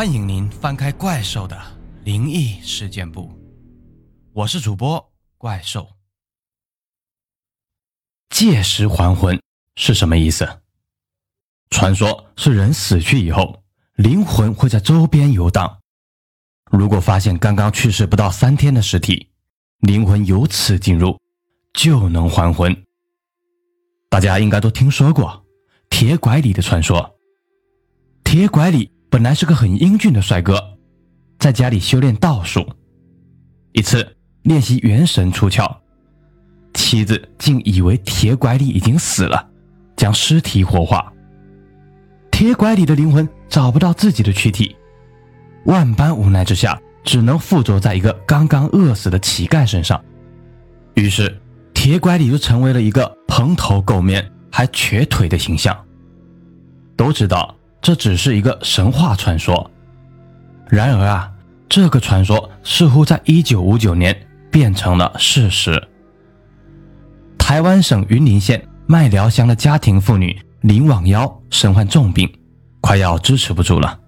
欢迎您翻开怪兽的灵异事件簿，我是主播怪兽。借尸还魂是什么意思？传说是人死去以后，灵魂会在周边游荡。如果发现刚刚去世不到三天的尸体，灵魂由此进入，就能还魂。大家应该都听说过铁拐李的传说。铁拐李。本来是个很英俊的帅哥，在家里修炼道术。一次练习元神出窍，妻子竟以为铁拐李已经死了，将尸体火化。铁拐李的灵魂找不到自己的躯体，万般无奈之下，只能附着在一个刚刚饿死的乞丐身上。于是，铁拐李就成为了一个蓬头垢面还瘸腿的形象。都知道。这只是一个神话传说，然而啊，这个传说似乎在一九五九年变成了事实。台湾省云林县麦寮乡的家庭妇女林网妖身患重病，快要支持不住了。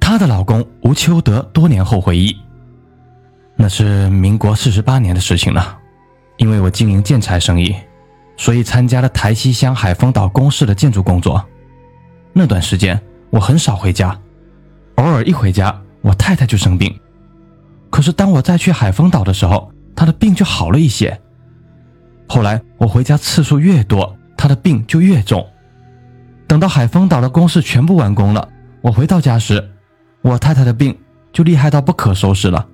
她的老公吴秋德多年后回忆，那是民国四十八年的事情了。因为我经营建材生意，所以参加了台西乡海丰岛公事的建筑工作。那段时间我很少回家，偶尔一回家，我太太就生病。可是当我再去海丰岛的时候，她的病就好了一些。后来我回家次数越多，她的病就越重。等到海丰岛的工事全部完工了，我回到家时，我太太的病就厉害到不可收拾了。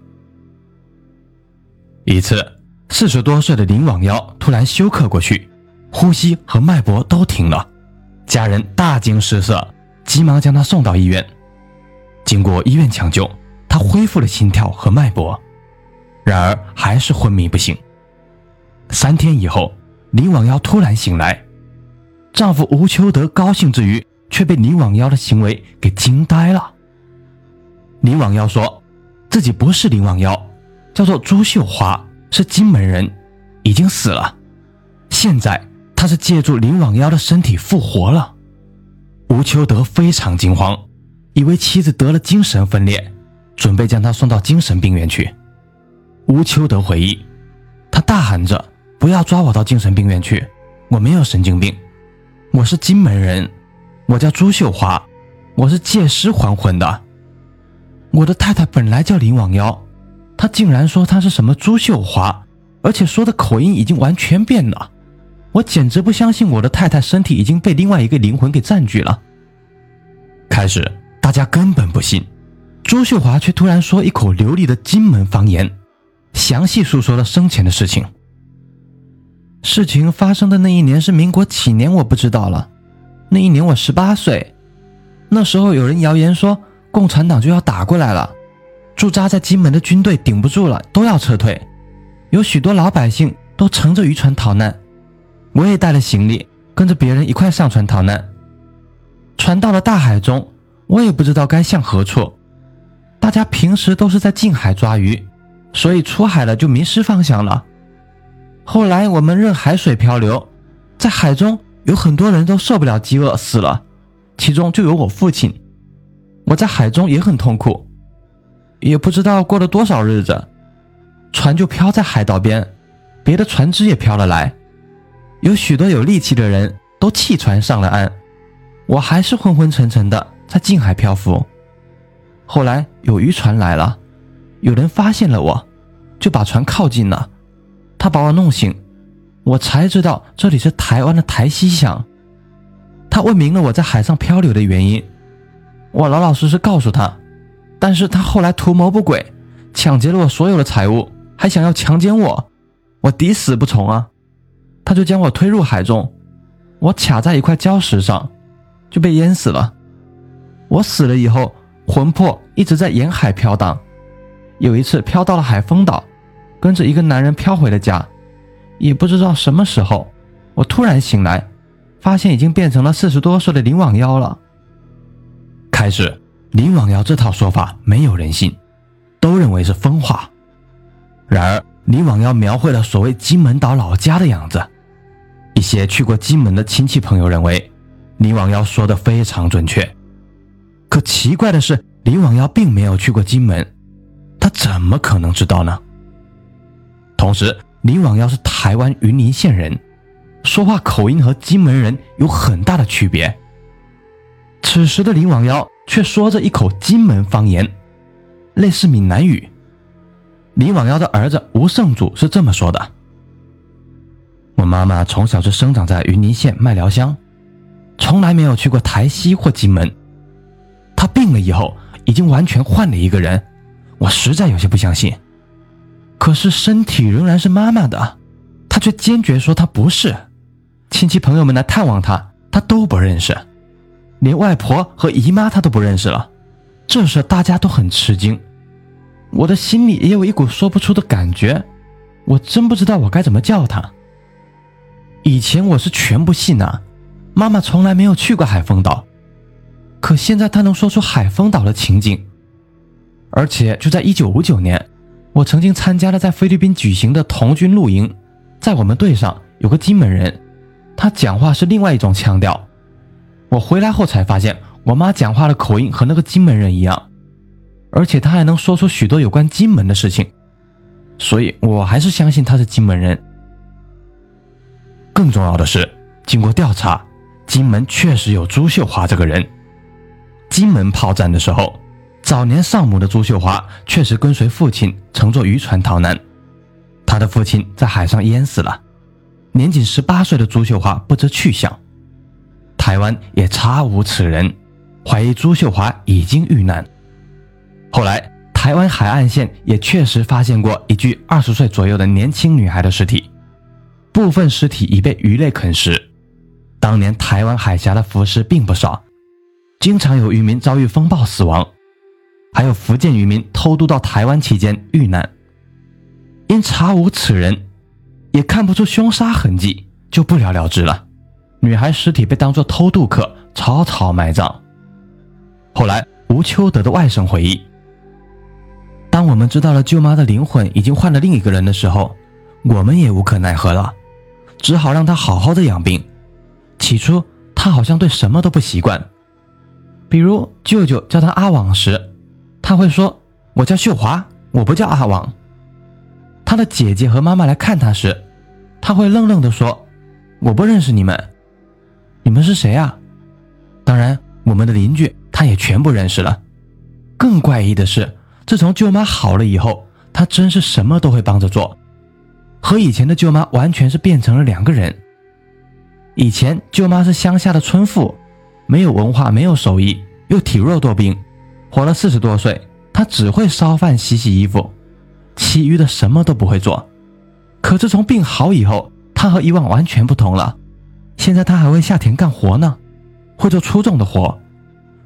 一次，四十多岁的林网妖突然休克过去，呼吸和脉搏都停了。家人大惊失色，急忙将他送到医院。经过医院抢救，他恢复了心跳和脉搏，然而还是昏迷不醒。三天以后，林网妖突然醒来，丈夫吴秋德高兴之余，却被林网妖的行为给惊呆了。林网妖说，自己不是林网妖，叫做朱秀华，是金门人，已经死了，现在。他是借助林网妖的身体复活了，吴秋德非常惊慌，以为妻子得了精神分裂，准备将她送到精神病院去。吴秋德回忆，他大喊着：“不要抓我到精神病院去，我没有神经病，我是金门人，我叫朱秀华，我是借尸还魂的。我的太太本来叫林网妖，他竟然说他是什么朱秀华，而且说的口音已经完全变了。”我简直不相信我的太太身体已经被另外一个灵魂给占据了。开始大家根本不信，朱秀华却突然说一口流利的金门方言，详细诉说了生前的事情。事情发生的那一年是民国几年，我不知道了。那一年我十八岁，那时候有人谣言说共产党就要打过来了，驻扎在金门的军队顶不住了，都要撤退，有许多老百姓都乘着渔船逃难。我也带了行李，跟着别人一块上船逃难。船到了大海中，我也不知道该向何处。大家平时都是在近海抓鱼，所以出海了就迷失方向了。后来我们任海水漂流，在海中有很多人都受不了饥饿死了，其中就有我父亲。我在海中也很痛苦，也不知道过了多少日子，船就漂在海岛边，别的船只也漂了来。有许多有力气的人都弃船上了岸，我还是昏昏沉沉的在近海漂浮。后来有渔船来了，有人发现了我，就把船靠近了，他把我弄醒，我才知道这里是台湾的台西乡。他问明了我在海上漂流的原因，我老老实实告诉他，但是他后来图谋不轨，抢劫了我所有的财物，还想要强奸我，我抵死不从啊。他就将我推入海中，我卡在一块礁石上，就被淹死了。我死了以后，魂魄一直在沿海飘荡。有一次飘到了海丰岛，跟着一个男人飘回了家。也不知道什么时候，我突然醒来，发现已经变成了四十多岁的林网妖了。开始，林网妖这套说法没有人信，都认为是疯话。然而，林网妖描绘了所谓金门岛老家的样子。一些去过金门的亲戚朋友认为，林网妖说的非常准确。可奇怪的是，林网妖并没有去过金门，他怎么可能知道呢？同时，林网妖是台湾云林县人，说话口音和金门人有很大的区别。此时的林网妖却说着一口金门方言，类似闽南语。林网妖的儿子吴胜祖是这么说的：“我妈妈从小就生长在云林县麦寮乡，从来没有去过台西或金门。她病了以后，已经完全换了一个人，我实在有些不相信。”可是身体仍然是妈妈的，他却坚决说他不是。亲戚朋友们来探望他，他都不认识，连外婆和姨妈他都不认识了。这时大家都很吃惊，我的心里也有一股说不出的感觉，我真不知道我该怎么叫他。以前我是全不信呐，妈妈从来没有去过海丰岛，可现在她能说出海丰岛的情景，而且就在一九五九年。我曾经参加了在菲律宾举行的童军露营，在我们队上有个金门人，他讲话是另外一种腔调。我回来后才发现，我妈讲话的口音和那个金门人一样，而且他还能说出许多有关金门的事情，所以我还是相信他是金门人。更重要的是，经过调查，金门确实有朱秀华这个人。金门炮战的时候。早年丧母的朱秀华确实跟随父亲乘坐渔船逃难，他的父亲在海上淹死了，年仅十八岁的朱秀华不知去向，台湾也查无此人，怀疑朱秀华已经遇难。后来，台湾海岸线也确实发现过一具二十岁左右的年轻女孩的尸体，部分尸体已被鱼类啃食。当年台湾海峡的浮尸并不少，经常有渔民遭遇风暴死亡。还有福建渔民偷渡到台湾期间遇难，因查无此人，也看不出凶杀痕迹，就不了了之了。女孩尸体被当作偷渡客草草埋葬。后来，吴秋德的外甥回忆：“当我们知道了舅妈的灵魂已经换了另一个人的时候，我们也无可奈何了，只好让他好好的养病。起初，他好像对什么都不习惯，比如舅舅叫他阿网时。”他会说：“我叫秀华，我不叫阿王。”他的姐姐和妈妈来看他时，他会愣愣地说：“我不认识你们，你们是谁啊？”当然，我们的邻居他也全不认识了。更怪异的是，自从舅妈好了以后，他真是什么都会帮着做，和以前的舅妈完全是变成了两个人。以前舅妈是乡下的村妇，没有文化，没有手艺，又体弱多病。活了四十多岁，她只会烧饭、洗洗衣服，其余的什么都不会做。可自从病好以后，他和以往完全不同了。现在他还会下田干活呢，会做粗重的活。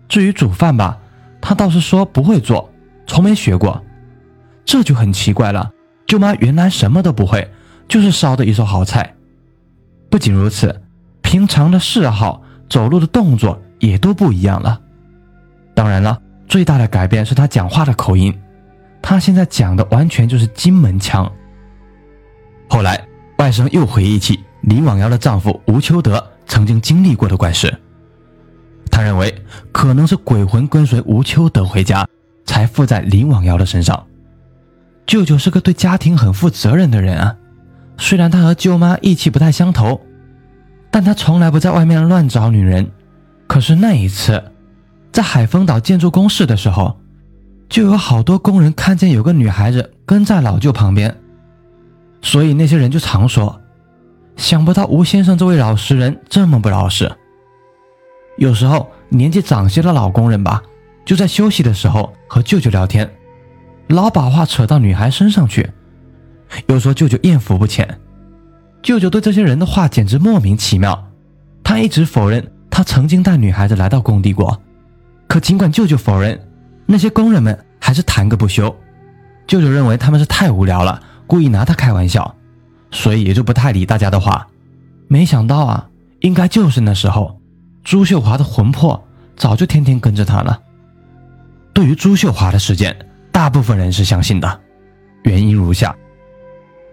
至于煮饭吧，他倒是说不会做，从没学过。这就很奇怪了。舅妈原来什么都不会，就是烧的一手好菜。不仅如此，平常的嗜好、走路的动作也都不一样了。当然了。最大的改变是他讲话的口音，他现在讲的完全就是金门腔。后来，外甥又回忆起林网瑶的丈夫吴秋德曾经经历过的怪事，他认为可能是鬼魂跟随吴秋德回家，才附在林网瑶的身上。舅舅是个对家庭很负责任的人啊，虽然他和舅妈意气不太相投，但他从来不在外面乱找女人。可是那一次。在海丰岛建筑工事的时候，就有好多工人看见有个女孩子跟在老舅旁边，所以那些人就常说：“想不到吴先生这位老实人这么不老实。”有时候年纪长些的老工人吧，就在休息的时候和舅舅聊天，老把话扯到女孩身上去，又说舅舅艳福不浅。舅舅对这些人的话简直莫名其妙，他一直否认他曾经带女孩子来到工地过。可尽管舅舅否认，那些工人们还是谈个不休。舅舅认为他们是太无聊了，故意拿他开玩笑，所以也就不太理大家的话。没想到啊，应该就是那时候，朱秀华的魂魄早就天天跟着他了。对于朱秀华的事件，大部分人是相信的，原因如下：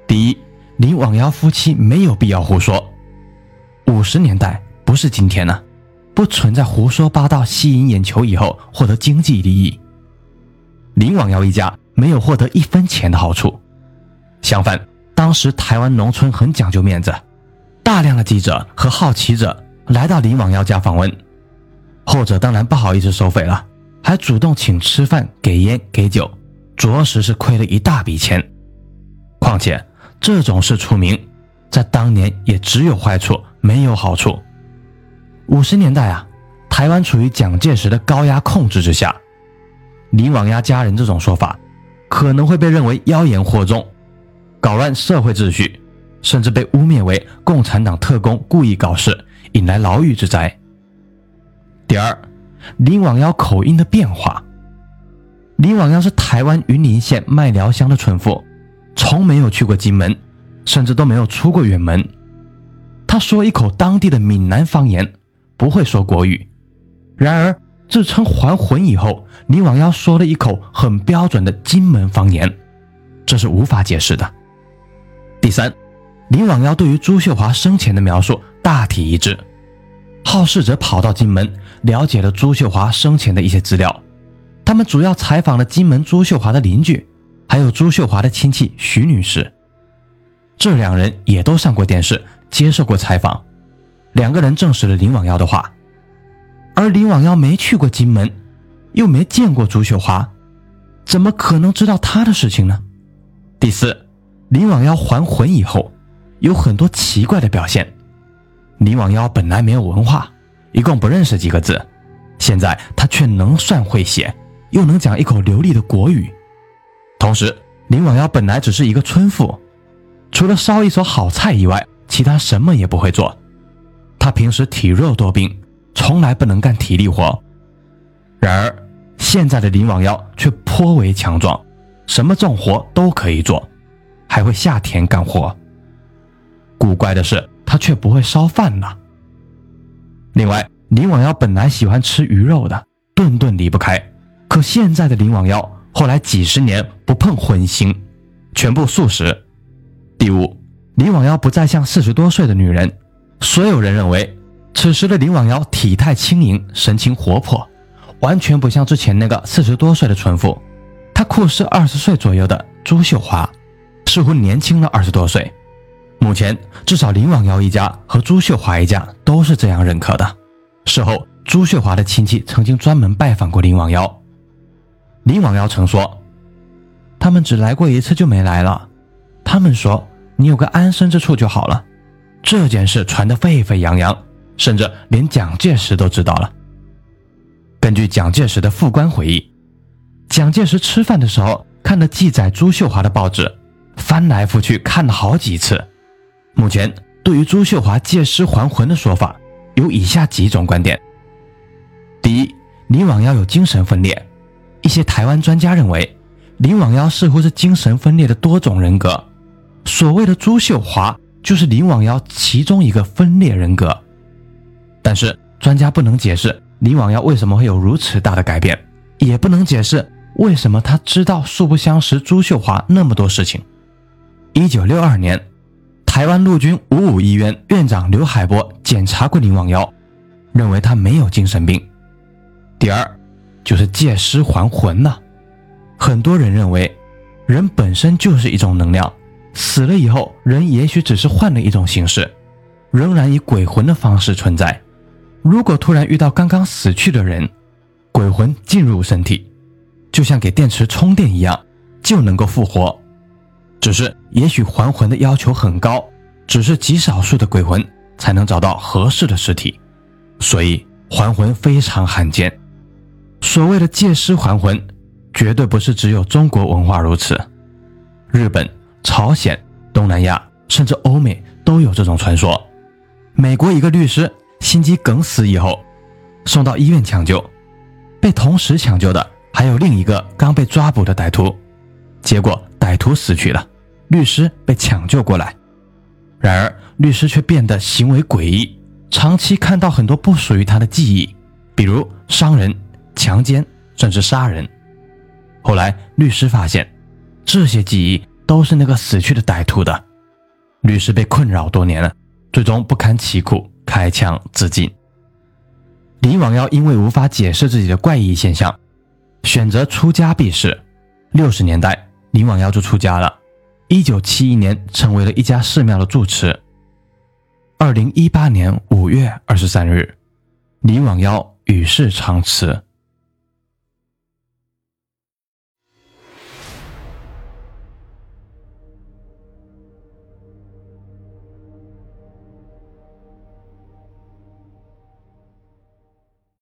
第一，林网瑶夫妻没有必要胡说。五十年代不是今天呢。不存在胡说八道、吸引眼球以后获得经济利益。林网幺一家没有获得一分钱的好处。相反，当时台湾农村很讲究面子，大量的记者和好奇者来到林网幺家访问，后者当然不好意思收费了，还主动请吃饭、给烟、给酒，着实是亏了一大笔钱。况且这种事出名，在当年也只有坏处没有好处。五十年代啊，台湾处于蒋介石的高压控制之下，林网押家人这种说法，可能会被认为妖言惑众。搞乱社会秩序，甚至被污蔑为共产党特工故意搞事，引来牢狱之灾。第二，林网幺口音的变化。林网幺是台湾云林县麦寮乡的村妇，从没有去过金门，甚至都没有出过远门。他说一口当地的闽南方言，不会说国语。然而自称还魂以后，林网幺说了一口很标准的金门方言，这是无法解释的。第三，林网幺对于朱秀华生前的描述大体一致。好事者跑到金门，了解了朱秀华生前的一些资料。他们主要采访了金门朱秀华的邻居，还有朱秀华的亲戚徐女士。这两人也都上过电视，接受过采访。两个人证实了林网幺的话。而林网幺没去过金门，又没见过朱秀华，怎么可能知道他的事情呢？第四。林网幺还魂以后，有很多奇怪的表现。林网幺本来没有文化，一共不认识几个字，现在他却能算会写，又能讲一口流利的国语。同时，林网幺本来只是一个村妇，除了烧一手好菜以外，其他什么也不会做。他平时体弱多病，从来不能干体力活。然而，现在的林网幺却颇为强壮，什么重活都可以做。还会下田干活。古怪的是，他却不会烧饭呢。另外，林婉瑶本来喜欢吃鱼肉的，顿顿离不开。可现在的林婉瑶，后来几十年不碰荤腥，全部素食。第五，林婉瑶不再像四十多岁的女人。所有人认为，此时的林婉瑶体态轻盈，神情活泼，完全不像之前那个四十多岁的村妇。她酷似二十岁左右的朱秀华。似乎年轻了二十多岁。目前，至少林网幺一家和朱秀华一家都是这样认可的。事后，朱秀华的亲戚曾经专门拜访过林网幺。林网幺曾说：“他们只来过一次就没来了。他们说你有个安身之处就好了。”这件事传得沸沸扬扬，甚至连蒋介石都知道了。根据蒋介石的副官回忆，蒋介石吃饭的时候看了记载朱秀华的报纸。翻来覆去看了好几次。目前对于朱秀华借尸还魂的说法，有以下几种观点：第一，林网幺有精神分裂。一些台湾专家认为，林网幺似乎是精神分裂的多种人格。所谓的朱秀华，就是林网幺其中一个分裂人格。但是专家不能解释林网幺为什么会有如此大的改变，也不能解释为什么他知道素不相识朱秀华那么多事情。一九六二年，台湾陆军五五医院院长刘海波检查过林网幺，认为他没有精神病。第二，就是借尸还魂了。很多人认为，人本身就是一种能量，死了以后，人也许只是换了一种形式，仍然以鬼魂的方式存在。如果突然遇到刚刚死去的人，鬼魂进入身体，就像给电池充电一样，就能够复活。只是，也许还魂的要求很高，只是极少数的鬼魂才能找到合适的尸体，所以还魂非常罕见。所谓的借尸还魂，绝对不是只有中国文化如此，日本、朝鲜、东南亚，甚至欧美都有这种传说。美国一个律师心肌梗死以后，送到医院抢救，被同时抢救的还有另一个刚被抓捕的歹徒，结果歹徒死去了。律师被抢救过来，然而律师却变得行为诡异，长期看到很多不属于他的记忆，比如伤人、强奸，甚至杀人。后来律师发现，这些记忆都是那个死去的歹徒的。律师被困扰多年了，最终不堪其苦，开枪自尽。李网幺因为无法解释自己的怪异现象，选择出家避世。六十年代，李罔腰就出家了。一九七一年，成为了一家寺庙的住持。二零一八年五月二十三日，李广耀与世长辞。